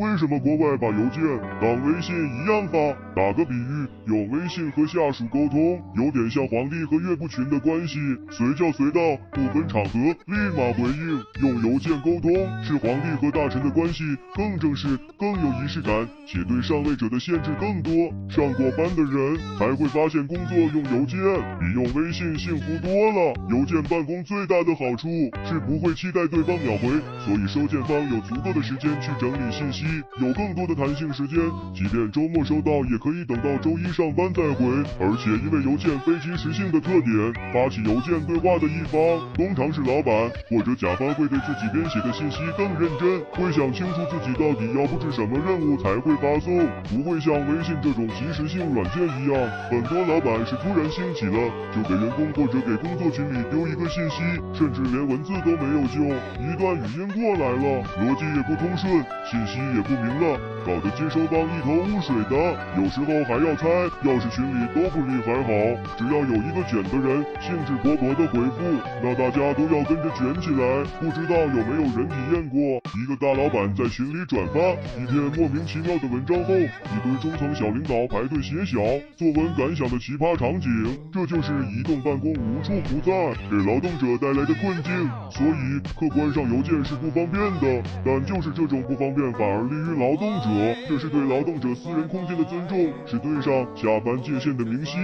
为什么国外把邮件当微信一样发？打个比喻，用微信和下属沟通，有点像皇帝和岳不群的关系，随叫随到，不分场合立马回应。用邮件沟通，是皇帝和大臣的关系更正式、更有仪式感，且对上位者的限制更多。上过班的人还会发现，工作用邮件比用微信幸福多了。邮件办公最大的好处是不会期待对方秒回，所以收件方有足够的时间去整理信息，有更多的弹性时间。即便周末收到，也可以等到周一上班再回。而且因为邮件非即时性的特点，发起邮件对话的一方通常是老板或者甲方，会对自己编写的信息更认真，会想清楚自己到底要布置什么任务才会发送，不会像微信这种即时性软件一样，很多老板是突然兴起了，就给员工或者给工作群里丢一个信息，甚至连文字都没有就一段语音过来了，逻辑也不通顺，信息也也不明了，搞得接收方一头雾水的，有时候还要猜。要是群里都不理还好，只要有一个卷的人兴致勃勃的回复，那大家都要跟着卷起来。不知道有没有人体验过，一个大老板在群里转发一篇莫名其妙的文章后，一堆中层小领导排队写小作文感想的奇葩场景，这就是移动办公无处不在给劳动者带来的困境。所以客观上邮件是不方便的，但就是这种不方便反而利于劳动者，这是对劳动者私人空间的尊重，是对上下班界限的明晰。